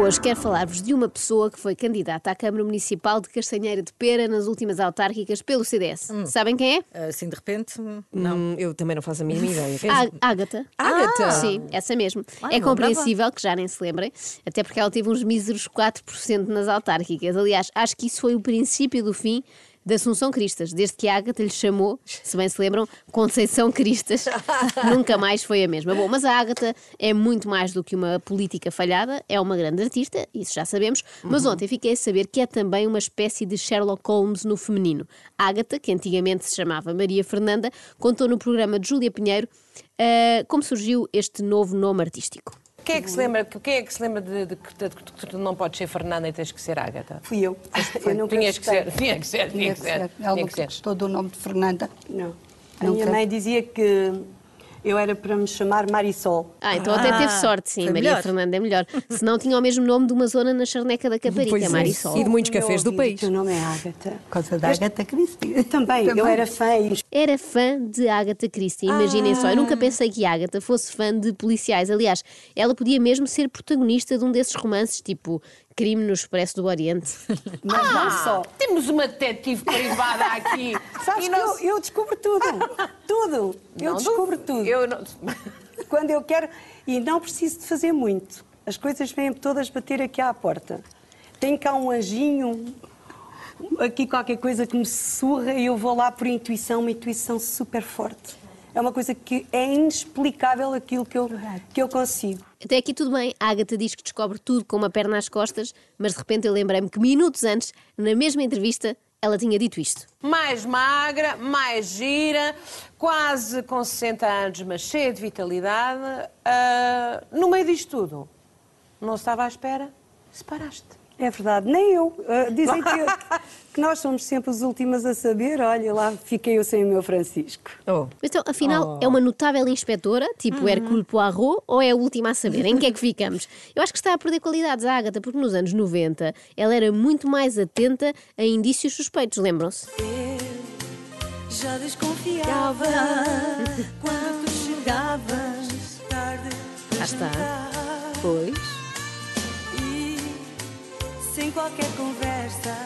hoje quero falar-vos de uma pessoa que foi candidata à Câmara Municipal de Castanheira de Pera nas últimas autárquicas pelo CDS. Sabem quem é? Assim de repente, Não, Hum, eu também não faço a mínima ideia. Quer Á- dizer, Ágata. Ágata? Sim, essa mesmo. Ai, é compreensível que já nem se lembrem, até porque ela teve uns míseros 4% nas autárquicas. Aliás, acho que isso foi o princípio do fim da Assunção Cristas, desde que a Ágata lhe chamou, se bem se lembram, Conceição Cristas. Nunca mais foi a mesma. Bom, mas a Ágata é muito mais do que uma política falhada, é uma grande artista, isso já sabemos, mas ontem fiquei a saber que é também uma espécie de Sherlock Holmes no feminino. Ágata, que antigamente se chamava Maria Fernanda, contou no programa de Júlia Pinheiro ah, como surgiu este novo nome artístico. Quem é que se lembra, quem é que se lembra de, de que de que tu não podes ser Fernanda e tens que ser Ágata? Fui eu. eu nunca Tinhas que ser, tinha que ser, tinha que ser. Ela Tinha que gostou do nome de Fernanda. Não. A minha mãe dizia que eu era para me chamar Marisol. Ah, então até teve sorte, sim, Maria melhor. Fernanda é melhor. Se não tinha o mesmo nome de uma zona na charneca da Caparica, Pois é. Marisol. E de muitos cafés do país. O teu nome é Ágata. Por causa da Agatha Christie. Também, eu era fã e Era fã de Agatha Christie, imaginem só. Eu nunca pensei que a Agatha fosse fã de policiais. Aliás, ela podia mesmo ser protagonista de um desses romances, tipo Crime no Expresso do Oriente. Mas não só. Temos uma detetive privada aqui. Sabes E que não- eu, eu descubro tudo. tudo. Eu não descubro duvido. tudo. Eu não... Quando eu quero. E não preciso de fazer muito. As coisas vêm todas bater aqui à porta. Tem cá um anjinho, aqui qualquer coisa que me sussurra e eu vou lá por intuição, uma intuição super forte. É uma coisa que é inexplicável aquilo que eu, que eu consigo. Até aqui tudo bem, a Agatha diz que descobre tudo com uma perna às costas, mas de repente eu lembrei-me que minutos antes, na mesma entrevista, ela tinha dito isto. Mais magra, mais gira, quase com 60 anos, mas cheia de vitalidade. Ah, no meio disto tudo, não estava à espera, separaste. É verdade, nem eu. Ah, dizem que, que nós somos sempre os últimos a saber. Olha, lá fiquei eu sem o meu Francisco. Oh, Então, afinal, é uma notável inspetora, tipo Hercule Poirot, ou é a última a saber? Em que é que ficamos? Eu acho que está a perder qualidades a Agatha, porque nos anos 90 ela era muito mais atenta a indícios suspeitos, lembram-se? Já desconfiava quando chegavas tarde. Cá está. Pois. Qualquer conversa,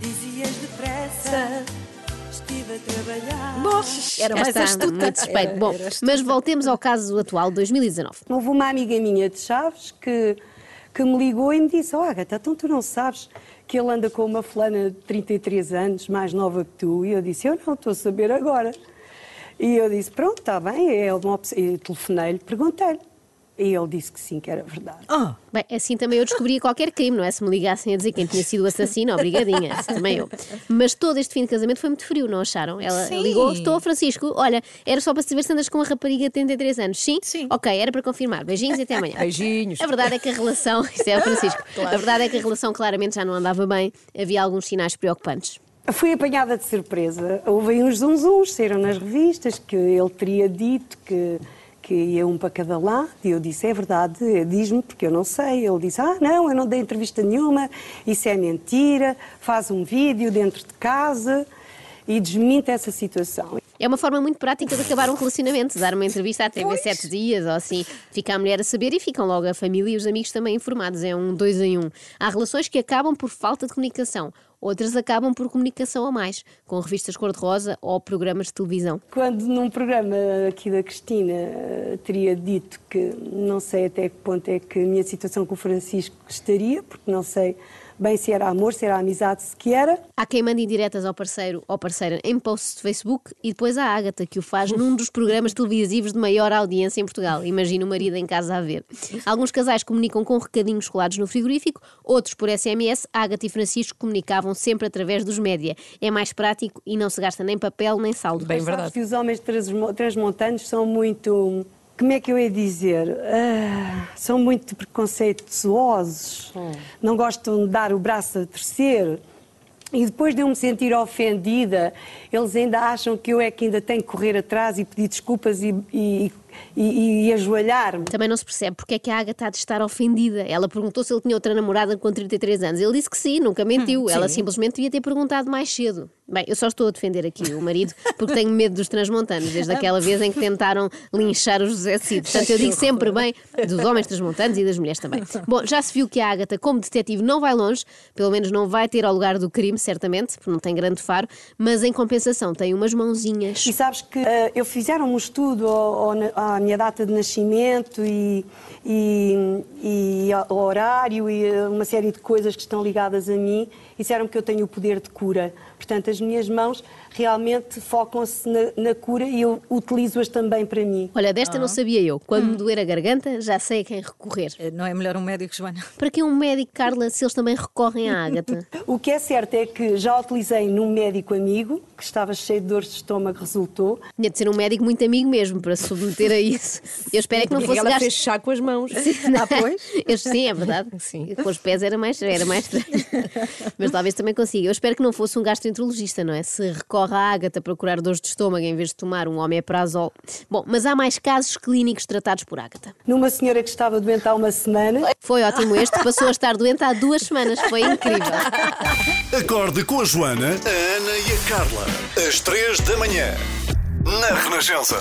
dizias depressa: Estive a trabalhar. era Cá mais astuta. muito suspeito. Era- Bom, era astuta. mas voltemos ao caso atual, 2019. Houve uma amiga minha de Chaves que, que me ligou e me disse: Oh, Agatha, então tu não sabes que ele anda com uma fulana de 33 anos, mais nova que tu? E eu disse: Eu não, estou a saber agora. E eu disse: Pronto, está bem. É uma opção. E telefonei-lhe, perguntei-lhe. E ele disse que sim, que era verdade. Ah, Bem, assim também eu descobria qualquer crime, não é? Se me ligassem a dizer quem tinha sido o assassino, obrigadinha, assim também eu. Mas todo este fim de casamento foi muito frio, não acharam? Ela Sim. ligou, estou, Francisco, olha, era só para saber se andas com uma rapariga de 33 anos. Sim? Sim. Ok, era para confirmar. Beijinhos e até amanhã. Beijinhos. A verdade é que a relação, isso é o Francisco, a verdade é que a relação claramente já não andava bem, havia alguns sinais preocupantes. Fui apanhada de surpresa. Houve aí uns zunzuns, saíram nas revistas, que ele teria dito que, que ia um para cada lado. E eu disse, é verdade, diz-me, porque eu não sei. Ele disse, ah, não, eu não dei entrevista nenhuma, isso é mentira, faz um vídeo dentro de casa e desmente essa situação. É uma forma muito prática de acabar um relacionamento, dar uma entrevista à TV sete dias ou assim. Fica a mulher a saber e ficam logo a família e os amigos também informados. É um dois em um. Há relações que acabam por falta de comunicação, outras acabam por comunicação a mais, com revistas cor-de-rosa ou programas de televisão. Quando num programa aqui da Cristina eh, teria dito que não sei até que ponto é que a minha situação com o Francisco estaria, porque não sei bem se era amor, se era amizade, se que era. Há quem mande indiretas ao parceiro ou parceira em posts de Facebook e depois há a Ágata, que o faz num dos programas televisivos de maior audiência em Portugal. Imagina o marido em casa a ver. Alguns casais comunicam com recadinhos colados no frigorífico, outros por SMS. Ágata e Francisco comunicavam sempre através dos média. É mais prático e não se gasta nem papel nem saldo. Bem verdade. que os homens transmo- transmontanos são muito. Como é que eu ia dizer? Ah, são muito preconceituosos, não gostam de dar o braço a torcer. E depois de eu me sentir ofendida, eles ainda acham que eu é que ainda tenho que correr atrás e pedir desculpas e, e- e, e ajoelhar-me. Também não se percebe porque é que a Agatha há de estar ofendida. Ela perguntou se ele tinha outra namorada com 33 anos. Ele disse que sim, nunca mentiu. Ela simplesmente devia ter perguntado mais cedo. Bem, eu só estou a defender aqui o marido porque tenho medo dos transmontanos, desde aquela vez em que tentaram linchar o José Cid. Portanto, eu digo sempre bem dos homens transmontanos e das mulheres também. Bom, já se viu que a Agatha, como detetive, não vai longe, pelo menos não vai ter ao lugar do crime, certamente, porque não tem grande faro, mas em compensação tem umas mãozinhas. E sabes que eh, eu fizeram um estudo ao- ao à minha data de nascimento e, e, e ao horário e eh, uma série de coisas que estão ligadas a mim. e Disseram que eu tenho o poder de cura. Portanto, as minhas mãos realmente focam-se na, na cura e eu utilizo-as também para mim. Olha, desta não sabia eu. Quando me doer a garganta, já sei a quem recorrer. Eh, Não é melhor um médico, Joana? Para que um médico, Carla, se eles também recorrem à Ágata? O que é certo é que já utilizei num médico amigo que estava cheio de dores de estômago, resultou. Tinha de ser um médico muito amigo mesmo para se submeter a isso. Eu espero é que não E fosse ela gasto. fez chá com as mãos. Ah, pois? Eu, sim, é verdade. Sim. Com os pés era mais, era mais estranho. Mas talvez também consiga. Eu espero que não fosse um gastroenterologista, não é? Se recorre à ágata para curar dores de estômago em vez de tomar um omeprazol. Bom, mas há mais casos clínicos tratados por ágata. Numa senhora que estava doente há uma semana, Foi ótimo este, passou a estar doente há duas semanas. Foi incrível. Acorde com a Joana, a Ana e a Carla. Às três da manhã. Na Renascença.